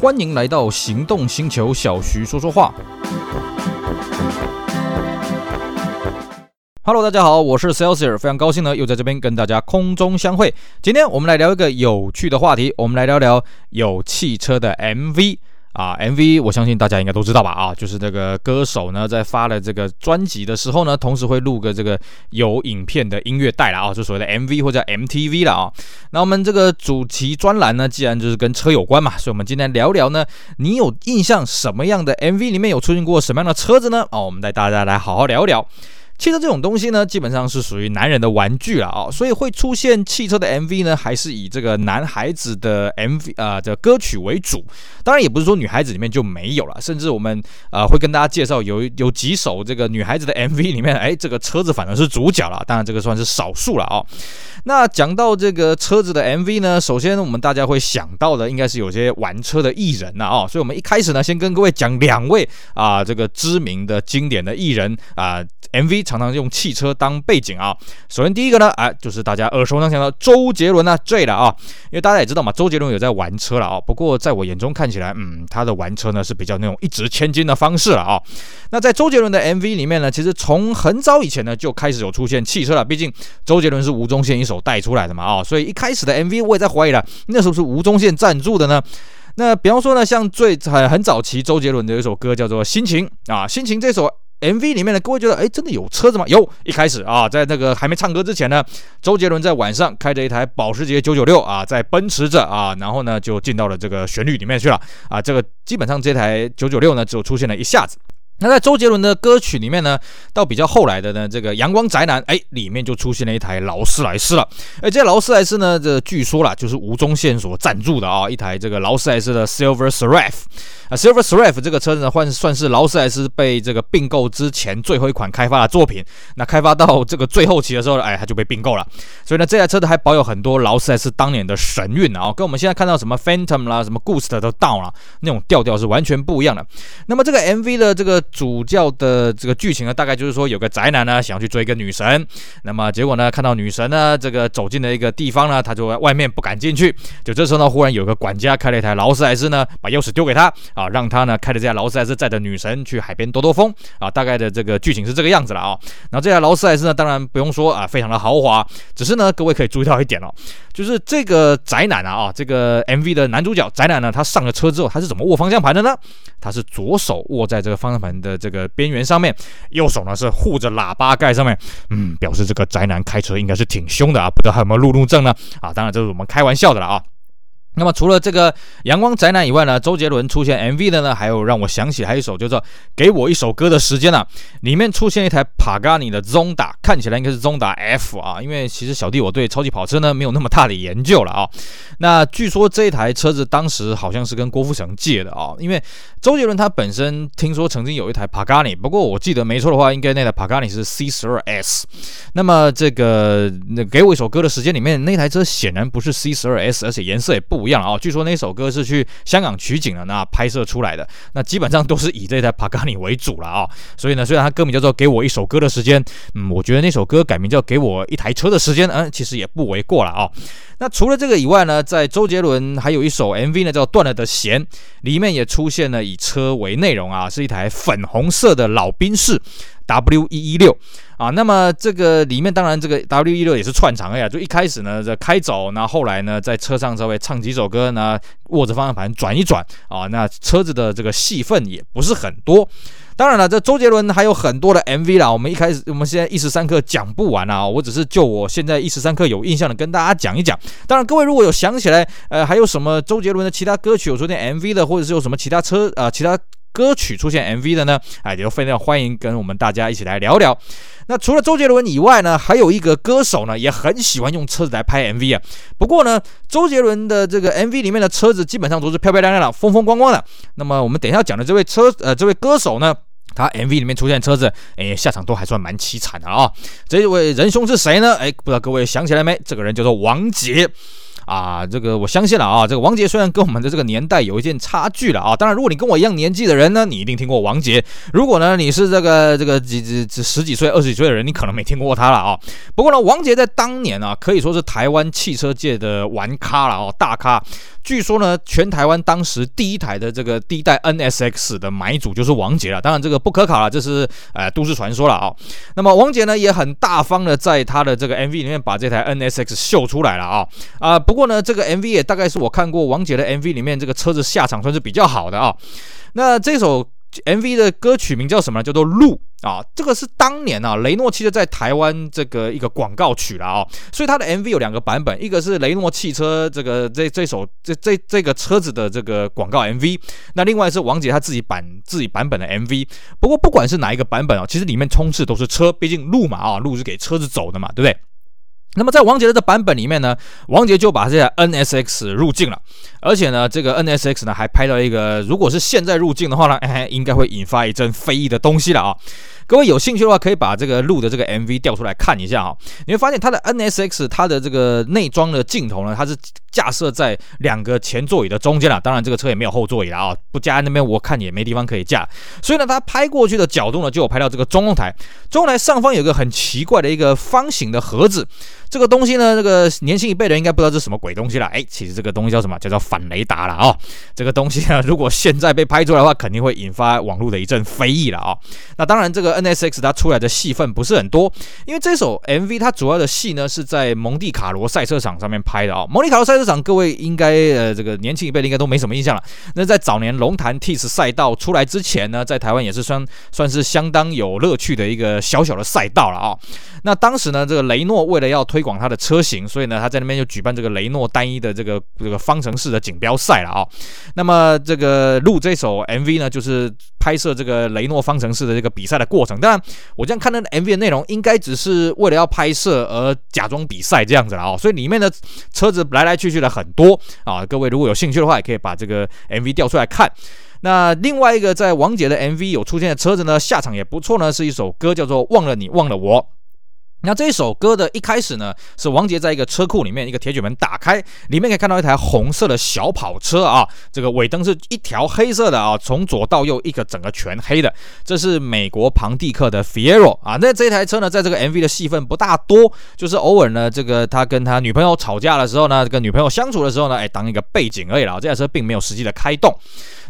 欢迎来到行动星球，小徐说说话。Hello，大家好，我是 Celsius，非常高兴呢，又在这边跟大家空中相会。今天我们来聊一个有趣的话题，我们来聊聊有汽车的 MV。啊，MV 我相信大家应该都知道吧？啊，就是这个歌手呢，在发了这个专辑的时候呢，同时会录个这个有影片的音乐带了啊，就所谓的 MV 或者 MTV 了啊。那我们这个主题专栏呢，既然就是跟车有关嘛，所以我们今天聊聊呢，你有印象什么样的 MV 里面有出现过什么样的车子呢？啊，我们带大家来好好聊一聊。汽车这种东西呢，基本上是属于男人的玩具了啊，所以会出现汽车的 MV 呢，还是以这个男孩子的 MV 啊、呃、的歌曲为主。当然，也不是说女孩子里面就没有了，甚至我们呃会跟大家介绍有有几首这个女孩子的 MV 里面，哎，这个车子反而是主角了。当然，这个算是少数了啊。那讲到这个车子的 MV 呢，首先我们大家会想到的应该是有些玩车的艺人呐啊，所以我们一开始呢，先跟各位讲两位啊这个知名的经典的艺人啊 MV。常常用汽车当背景啊。首先第一个呢，哎，就是大家耳熟能详的周杰伦啊醉了啊。因为大家也知道嘛，周杰伦有在玩车了啊。不过在我眼中看起来，嗯，他的玩车呢是比较那种一掷千金的方式了啊。那在周杰伦的 MV 里面呢，其实从很早以前呢就开始有出现汽车了。毕竟周杰伦是吴宗宪一手带出来的嘛啊，所以一开始的 MV 我也在怀疑了，那时候是吴宗宪赞助的呢？那比方说呢，像最很很早期周杰伦的一首歌叫做《心情》啊，《心情》这首。MV 里面呢，各位觉得，哎，真的有车子吗？有，一开始啊，在那个还没唱歌之前呢，周杰伦在晚上开着一台保时捷996啊，在奔驰着啊，然后呢就进到了这个旋律里面去了啊。这个基本上这台996呢，只有出现了一下子。那在周杰伦的歌曲里面呢，到比较后来的呢，这个阳光宅男，哎，里面就出现了一台劳斯莱斯了。哎，这劳斯莱斯呢，这据说啦，就是吴宗宪所赞助的啊，一台这个劳斯莱斯的 Silver Surf。啊，Silver Surf 这个车子呢，换算是劳斯莱斯被这个并购之前最后一款开发的作品。那开发到这个最后期的时候呢，哎，它就被并购了。所以呢，这台车子还保有很多劳斯莱斯当年的神韵啊，跟我们现在看到什么 Phantom 啦、什么 Ghost 都到了，那种调调是完全不一样的。那么这个 MV 的这个主教的这个剧情呢，大概就是说有个宅男呢想要去追一个女神，那么结果呢看到女神呢这个走进了一个地方呢，他就在外面不敢进去。就这时候呢，忽然有个管家开了一台劳斯莱斯呢，把钥匙丢给他。啊，让他呢开着这辆劳斯莱斯载着女神去海边兜兜风啊，大概的这个剧情是这个样子了啊。然后这台劳斯莱斯呢，当然不用说啊，非常的豪华。只是呢，各位可以注意到一点哦，就是这个宅男啊啊，这个 MV 的男主角宅男呢，他上了车之后，他是怎么握方向盘的呢？他是左手握在这个方向盘的这个边缘上面，右手呢是护着喇叭盖上面。嗯，表示这个宅男开车应该是挺凶的啊，不知道还有没有路怒症呢？啊，当然这是我们开玩笑的了啊。那么除了这个阳光宅男以外呢，周杰伦出现 MV 的呢，还有让我想起还有一首叫做《给我一首歌的时间》啊，里面出现一台帕加尼的 Zonda，看起来应该是 Zonda F 啊，因为其实小弟我对超级跑车呢没有那么大的研究了啊。那据说这一台车子当时好像是跟郭富城借的啊，因为周杰伦他本身听说曾经有一台帕加尼，不过我记得没错的话，应该那台帕加尼是 C12S。那么这个那给我一首歌的时间里面那台车显然不是 C12S，而且颜色也不。一样啊，据说那首歌是去香港取景了，那拍摄出来的，那基本上都是以这台帕卡尼为主了啊。所以呢，虽然它歌名叫做《给我一首歌的时间》，嗯，我觉得那首歌改名叫《给我一台车的时间》，嗯，其实也不为过了啊。那除了这个以外呢，在周杰伦还有一首 MV 呢，叫《断了的弦》，里面也出现了以车为内容啊，是一台粉红色的老宾士 W 一一六。啊，那么这个里面当然这个 W 一六也是串场呀，就一开始呢在开走，那后，后来呢在车上稍微唱几首歌呢，握着方向盘转一转啊，那车子的这个戏份也不是很多。当然了，这周杰伦还有很多的 MV 啦，我们一开始我们现在一时三刻讲不完啊，我只是就我现在一时三刻有印象的跟大家讲一讲。当然，各位如果有想起来，呃，还有什么周杰伦的其他歌曲有昨天 MV 的，或者是有什么其他车啊、其他歌曲出现 MV 的呢？哎，就非常欢迎跟我们大家一起来聊聊。那除了周杰伦以外呢，还有一个歌手呢，也很喜欢用车子来拍 MV 啊。不过呢，周杰伦的这个 MV 里面的车子基本上都是漂漂亮亮的、风风光光的。那么我们等一下讲的这位车呃这位歌手呢，他 MV 里面出现车子，哎，下场都还算蛮凄惨的啊。这位仁兄是谁呢？哎，不知道各位想起来没？这个人叫做王杰。啊，这个我相信了啊，这个王杰虽然跟我们的这个年代有一点差距了啊，当然如果你跟我一样年纪的人呢，你一定听过王杰；如果呢你是这个这个几几十几岁、二十几岁的人，你可能没听过他了啊。不过呢，王杰在当年啊，可以说是台湾汽车界的玩咖了哦，大咖。据说呢，全台湾当时第一台的这个第一代 NSX 的买主就是王杰了。当然这个不可考了，这是呃都市传说了啊。那么王杰呢也很大方的在他的这个 MV 里面把这台 NSX 秀出来了啊啊。不过呢，这个 MV 也大概是我看过王杰的 MV 里面这个车子下场算是比较好的啊。那这首。MV 的歌曲名叫什么呢？叫做《路》啊，这个是当年啊雷诺汽车在台湾这个一个广告曲了啊，所以它的 MV 有两个版本，一个是雷诺汽车这个这这首这这这个车子的这个广告 MV，那另外是王杰他自己版自己版本的 MV。不过不管是哪一个版本啊，其实里面充斥都是车，毕竟路嘛啊，路是给车子走的嘛，对不对？那么在王杰的这版本里面呢，王杰就把这台 NSX 入镜了，而且呢，这个 NSX 呢还拍到一个，如果是现在入境的话呢，哎，应该会引发一阵非议的东西了啊。各位有兴趣的话，可以把这个录的这个 MV 调出来看一下哦，你会发现它的 NSX 它的这个内装的镜头呢，它是架设在两个前座椅的中间了。当然，这个车也没有后座椅了啊，不加那边我看也没地方可以架。所以呢，它拍过去的角度呢，就有拍到这个中控台。中控台上方有个很奇怪的一个方形的盒子，这个东西呢，这个年轻一辈人应该不知道这是什么鬼东西了。哎，其实这个东西叫什么？叫做反雷达了啊。这个东西呢，如果现在被拍出来的话，肯定会引发网络的一阵 非议了啊。那当然，这个。NSX 它出来的戏份不是很多，因为这首 MV 它主要的戏呢是在蒙地卡罗赛车场上面拍的啊、哦。蒙地卡罗赛车场，各位应该呃这个年轻一辈的应该都没什么印象了。那在早年龙潭 TIS 赛道出来之前呢，在台湾也是算算是相当有乐趣的一个小小的赛道了啊、哦。那当时呢，这个雷诺为了要推推广它的车型，所以呢他在那边就举办这个雷诺单一的这个这个方程式的锦标赛了啊、那么这个录这首 MV 呢，就是拍摄这个雷诺方程式的这个比赛的过程。当然我。这样看那个 MV 的内容，应该只是为了要拍摄而假装比赛这样子了啊，所以里面的车子来来去去的很多啊。各位如果有兴趣的话，也可以把这个 MV 调出来看。那另外一个在王杰的 MV 有出现的车子呢，下场也不错呢，是一首歌叫做《忘了你忘了我》。那这一首歌的一开始呢，是王杰在一个车库里面，一个铁卷门打开，里面可以看到一台红色的小跑车啊，这个尾灯是一条黑色的啊，从左到右一个整个全黑的，这是美国庞蒂克的 Fiero 啊。那这台车呢，在这个 MV 的戏份不大多，就是偶尔呢，这个他跟他女朋友吵架的时候呢，跟女朋友相处的时候呢，哎，当一个背景而已了。这台车并没有实际的开动。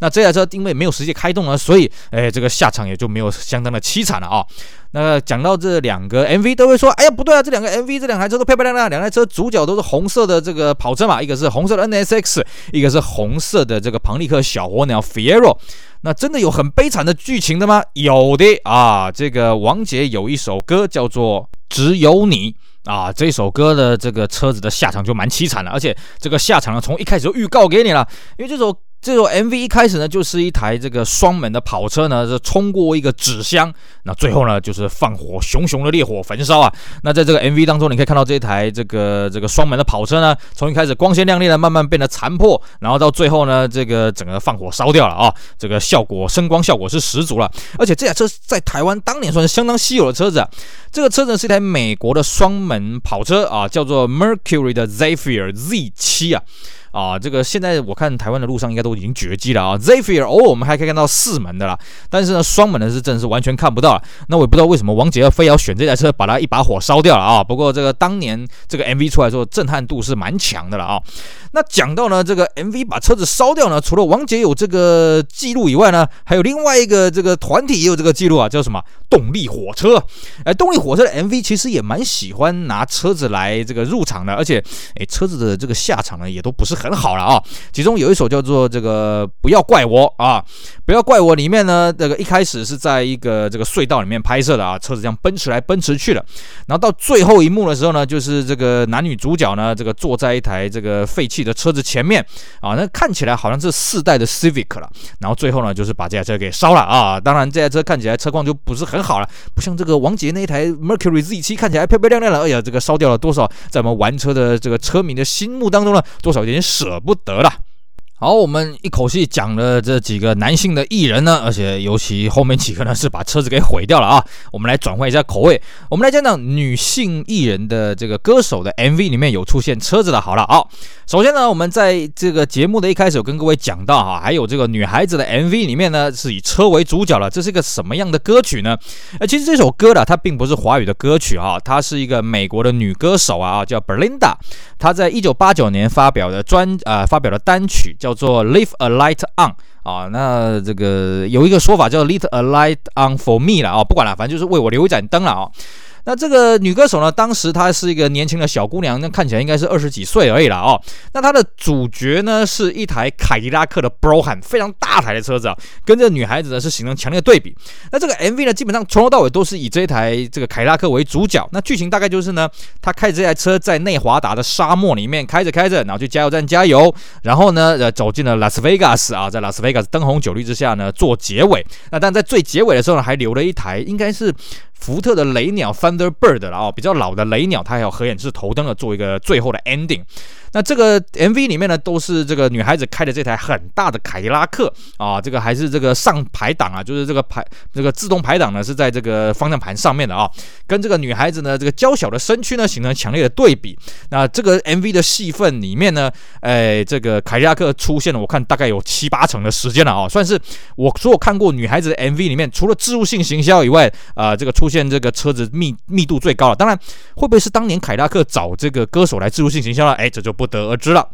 那这台车因为没有实际开动呢，所以哎，这个下场也就没有相当的凄惨了啊。那讲到这两个 MV，都会说，哎呀，不对啊，这两个 MV 这两台车都漂漂亮亮，两台车主角都是红色的这个跑车嘛，一个是红色的 NSX，一个是红色的这个庞蒂克小火鸟 Fiero。那真的有很悲惨的剧情的吗？有的啊，这个王杰有一首歌叫做《只有你》啊，这首歌的这个车子的下场就蛮凄惨的，而且这个下场呢，从一开始就预告给你了，因为这首。这首 MV 一开始呢，就是一台这个双门的跑车呢，是冲过一个纸箱，那最后呢，就是放火，熊熊的烈火焚烧啊。那在这个 MV 当中，你可以看到这一台这个这个双门的跑车呢，从一开始光鲜亮丽的，慢慢变得残破，然后到最后呢，这个整个放火烧掉了啊。这个效果声光效果是十足了，而且这台车在台湾当年算是相当稀有的车子啊。这个车子是一台美国的双门跑车啊，叫做 Mercury 的 Zephyr Z7 啊。啊，这个现在我看台湾的路上应该都已经绝迹了啊。Zephyr 偶尔我们还可以看到四门的啦，但是呢，双门的是真的是完全看不到了。那我也不知道为什么王杰要非要选这台车，把它一把火烧掉了啊。不过这个当年这个 MV 出来之后，震撼度是蛮强的了啊。那讲到呢，这个 MV 把车子烧掉呢，除了王杰有这个记录以外呢，还有另外一个这个团体也有这个记录啊，叫什么？动力火车。哎，动力火车的 MV 其实也蛮喜欢拿车子来这个入场的，而且哎，车子的这个下场呢，也都不是很。很好了啊，其中有一首叫做这个不要怪我啊，不要怪我里面呢，这个一开始是在一个这个隧道里面拍摄的啊，车子这样奔驰来奔驰去的，然后到最后一幕的时候呢，就是这个男女主角呢，这个坐在一台这个废弃的车子前面啊，那看起来好像是四代的 Civic 了，然后最后呢，就是把这台车给烧了啊，当然这台车看起来车况就不是很好了，不像这个王杰那一台 Mercury Z7 看起来漂漂亮亮的，哎呀，这个烧掉了多少，在我们玩车的这个车迷的心目当中呢，多少有点。舍不得了。好，我们一口气讲了这几个男性的艺人呢，而且尤其后面几个呢是把车子给毁掉了啊。我们来转换一下口味，我们来讲讲女性艺人的这个歌手的 MV 里面有出现车子的。好了，好，首先呢，我们在这个节目的一开始有跟各位讲到哈，还有这个女孩子的 MV 里面呢是以车为主角了，这是一个什么样的歌曲呢？呃，其实这首歌呢，它并不是华语的歌曲啊，它是一个美国的女歌手啊，叫 Belinda，她在一九八九年发表的专呃发表的单曲。叫叫做 Leave a Light On 啊，那这个有一个说法叫 Leave a Light On for Me 了啊，不管了，反正就是为我留一盏灯了啊。那这个女歌手呢，当时她是一个年轻的小姑娘，那看起来应该是二十几岁而已了哦。那她的主角呢，是一台凯迪拉克的 Brohan，非常大台的车子啊，跟这女孩子呢是形成强烈的对比。那这个 MV 呢，基本上从头到尾都是以这台这个凯迪拉克为主角。那剧情大概就是呢，她开着这台车在内华达的沙漠里面开着开着，然后去加油站加油，然后呢，呃，走进了拉斯维加斯啊，在拉斯维加斯灯红酒绿之下呢做结尾。那但在最结尾的时候呢，还留了一台应该是。福特的雷鸟 Thunderbird 了哦，比较老的雷鸟，它还有合眼式头灯的，做一个最后的 ending。那这个 MV 里面呢，都是这个女孩子开的这台很大的凯迪拉克啊，这个还是这个上排档啊，就是这个排这个自动排档呢是在这个方向盘上面的啊，跟这个女孩子呢这个娇小的身躯呢形成强烈的对比。那这个 MV 的戏份里面呢，哎，这个凯迪拉克出现了，我看大概有七八成的时间了啊，算是我所有看过女孩子的 MV 里面，除了置入性行销以外，啊，这个出现这个车子密密度最高了。当然，会不会是当年凯迪拉克找这个歌手来置入性行销呢？哎，这就不。得而知了。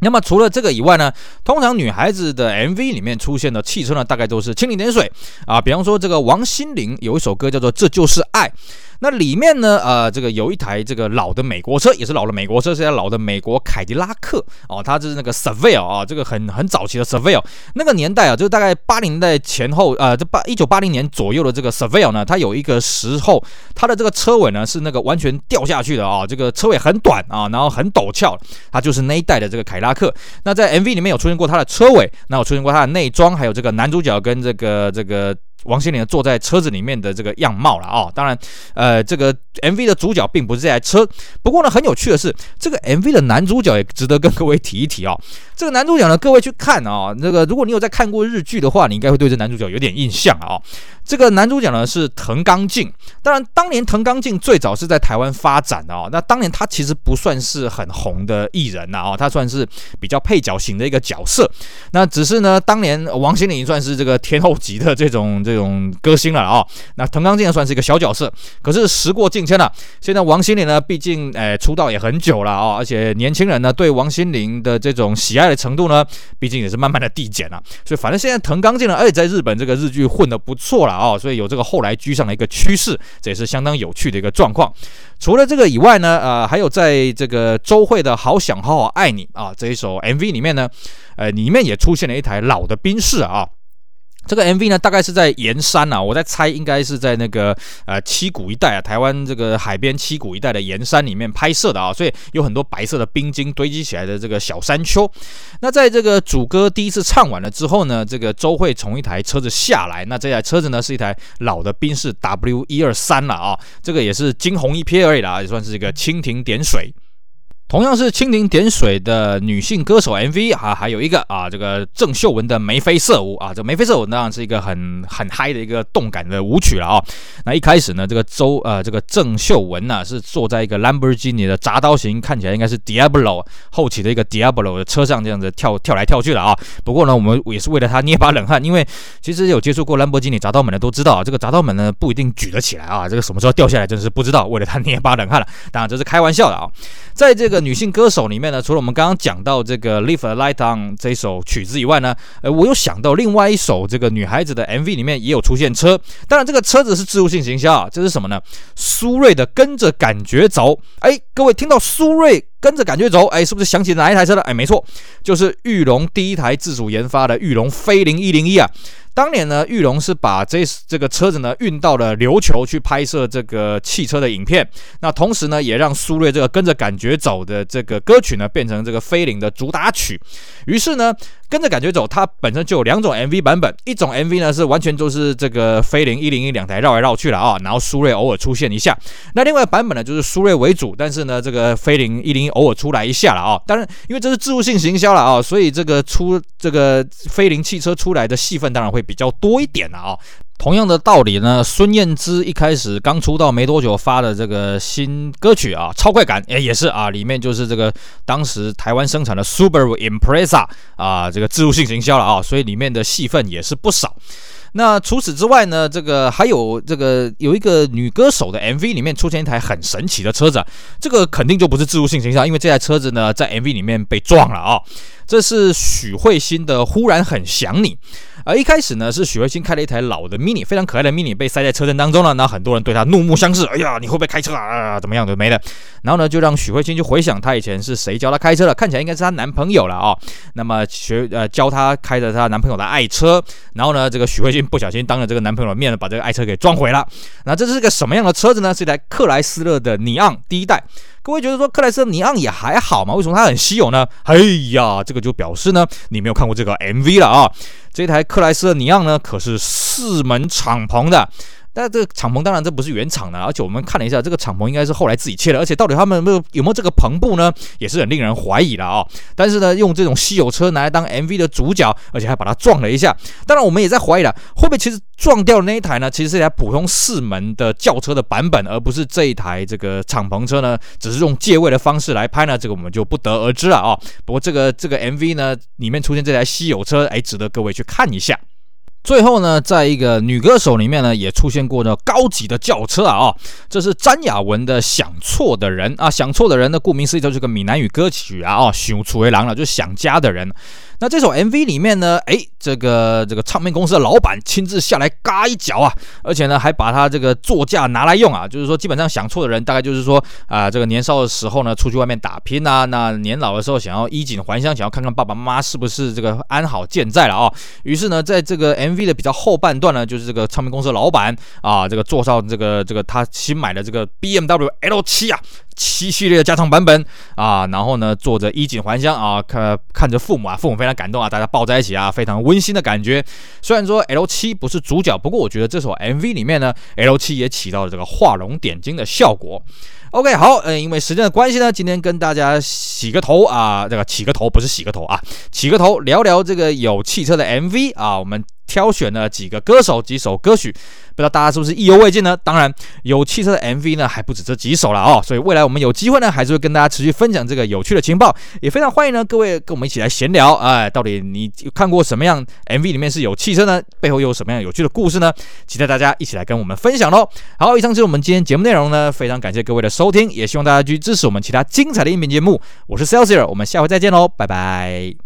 那么除了这个以外呢，通常女孩子的 MV 里面出现的汽车呢，大概都是蜻蜓点水啊。比方说这个王心凌有一首歌叫做《这就是爱》。那里面呢，呃，这个有一台这个老的美国车，也是老的美国车，是台老的美国凯迪拉克哦，它就是那个 Seville 啊，这个很很早期的 Seville，那个年代啊，就是大概八零年代前后，呃，这八一九八零年左右的这个 Seville 呢，它有一个时候，它的这个车尾呢是那个完全掉下去的啊，这个车尾很短啊，然后很陡峭，它就是那一代的这个凯迪拉克。那在 MV 里面有出现过它的车尾，那有出现过它的内装，还有这个男主角跟这个这个。王心凌坐在车子里面的这个样貌了啊，当然，呃，这个 MV 的主角并不是这台车。不过呢，很有趣的是，这个 MV 的男主角也值得跟各位提一提啊。这个男主角呢，各位去看啊，那个如果你有在看过日剧的话，你应该会对这男主角有点印象啊。这个男主角呢是藤冈静，当然当年藤冈静最早是在台湾发展的啊。那当年他其实不算是很红的艺人呐啊，他算是比较配角型的一个角色。那只是呢，当年王心凌算是这个天后级的这种这这种歌星了啊。那藤冈静呢算是一个小角色。可是时过境迁了，现在王心凌呢，毕竟诶出道也很久了啊，而且年轻人呢对王心凌的这种喜爱的程度呢，毕竟也是慢慢的递减了。所以反正现在藤冈静呢，而且在日本这个日剧混得不错了。啊，所以有这个后来居上的一个趋势，这也是相当有趣的一个状况。除了这个以外呢，呃，还有在这个周慧的《好想好好爱你》啊这一首 MV 里面呢，呃，里面也出现了一台老的宾士啊。这个 MV 呢，大概是在盐山啊，我在猜应该是在那个呃七股一带啊，台湾这个海边七股一带的盐山里面拍摄的啊，所以有很多白色的冰晶堆积起来的这个小山丘。那在这个主歌第一次唱完了之后呢，这个周蕙从一台车子下来，那这台车子呢是一台老的宾士 W 一二三了啊，这个也是惊鸿一瞥而已啦，也算是一个蜻蜓点水。同样是蜻蜓点水的女性歌手 MV 啊，还有一个啊，这个郑秀文的眉飞色舞啊，这眉飞色舞当然是一个很很嗨的一个动感的舞曲了啊。那一开始呢，这个周呃这个郑秀文呢、是坐在一个兰博基尼的铡刀型，看起来应该是 Diablo 后期的一个 Diablo 的车上这样子跳跳来跳去的啊。不过呢，我们也是为了他捏把冷汗，因为其实有接触过兰博基尼铡刀门的都知道啊，这个铡刀门呢不一定举得起来啊，这个什么时候掉下来真是不知道，为了他捏把冷汗了。当然这是开玩笑的啊，在这个。女性歌手里面呢，除了我们刚刚讲到这个《Leave a Light On》这首曲子以外呢，呃，我又想到另外一首这个女孩子的 MV 里面也有出现车，当然这个车子是自入性行销啊，这是什么呢？苏芮的《跟着感觉走》。哎，各位听到苏芮跟着感觉走，哎，是不是想起哪一台车了？哎，没错，就是玉龙第一台自主研发的玉龙飞凌一零一啊。当年呢，玉龙是把这这个车子呢运到了琉球去拍摄这个汽车的影片。那同时呢，也让苏瑞这个跟着感觉走的这个歌曲呢变成这个飞凌的主打曲。于是呢，跟着感觉走，它本身就有两种 MV 版本，一种 MV 呢是完全就是这个飞凌一零一两台绕来绕去了啊，然后苏瑞偶尔出现一下。那另外版本呢就是苏瑞为主，但是呢这个飞凌一零一偶尔出来一下了啊。当然，因为这是置入性行销了啊，所以这个出这个飞凌汽车出来的戏份当然会比较多一点了啊。同样的道理呢，孙燕姿一开始刚出道没多久发的这个新歌曲啊，超快感，诶，也是啊，里面就是这个当时台湾生产的 Subaru Impreza 啊，这个自入性行销了啊，所以里面的戏份也是不少。那除此之外呢，这个还有这个有一个女歌手的 MV 里面出现一台很神奇的车子，这个肯定就不是自入性行销，因为这台车子呢在 MV 里面被撞了啊。这是许慧欣的《忽然很想你》，而一开始呢是许慧欣开了一台老的 Mini，非常可爱的 Mini 被塞在车阵当中了，那很多人对他怒目相视，哎呀，你会不会开车啊？啊怎么样都没的。然后呢，就让许慧欣就回想她以前是谁教她开车的，看起来应该是她男朋友了啊、那么学呃教她开着她男朋友的爱车，然后呢，这个许慧欣不小心当着这个男朋友的面呢，把这个爱车给撞毁了。那这是个什么样的车子呢？是一台克莱斯勒的尼昂第一代。各位觉得说克莱斯尼昂也还好嘛？为什么它很稀有呢？哎呀，这个就表示呢，你没有看过这个 MV 了啊！这台克莱斯勒尼昂呢，可是四门敞篷的。但这个敞篷当然这不是原厂的，而且我们看了一下，这个敞篷应该是后来自己切的，而且到底他们有没有有没有这个篷布呢？也是很令人怀疑的啊、哦。但是呢，用这种稀有车拿来当 MV 的主角，而且还把它撞了一下。当然，我们也在怀疑了，会不会其实撞掉的那一台呢，其实是一台普通四门的轿车的版本，而不是这一台这个敞篷车呢？只是用借位的方式来拍呢？这个我们就不得而知了啊、哦。不过这个这个 MV 呢，里面出现这台稀有车，哎，值得各位去看一下。最后呢，在一个女歌手里面呢，也出现过呢高级的轿车啊，哦，这是詹雅文的《想错的人》啊，想错的人呢，顾名思义就是个闽南语歌曲啊，哦，想厝的人了，就是想家的人。那这首 MV 里面呢，诶，这个这个唱片公司的老板亲自下来嘎一脚啊，而且呢还把他这个座驾拿来用啊，就是说基本上想错的人，大概就是说啊，这个年少的时候呢出去外面打拼啊，那年老的时候想要衣锦还乡，想要看看爸爸妈妈是不是这个安好健在了啊。于是呢，在这个 MV 的比较后半段呢，就是这个唱片公司的老板啊，这个坐上这个这个他新买的这个 BMW L7 啊。七系列的加长版本啊，然后呢，坐着衣锦还乡啊，看看着父母啊，父母非常感动啊，大家抱在一起啊，非常温馨的感觉。虽然说 L 七不是主角，不过我觉得这首 MV 里面呢，L 七也起到了这个画龙点睛的效果。OK，好，嗯，因为时间的关系呢，今天跟大家洗个头啊，这个起个头不是洗个头啊，起个头聊聊这个有汽车的 MV 啊，我们。挑选了几个歌手、几首歌曲，不知道大家是不是意犹未尽呢？当然，有汽车的 MV 呢，还不止这几首了哦。所以未来我们有机会呢，还是会跟大家持续分享这个有趣的情报，也非常欢迎呢各位跟我们一起来闲聊。哎，到底你看过什么样 MV 里面是有汽车呢？背后又有什么样有趣的故事呢？期待大家一起来跟我们分享喽。好，以上就是我们今天节目内容呢，非常感谢各位的收听，也希望大家继续支持我们其他精彩的音频节目。我是 Celsius，我们下回再见喽，拜拜。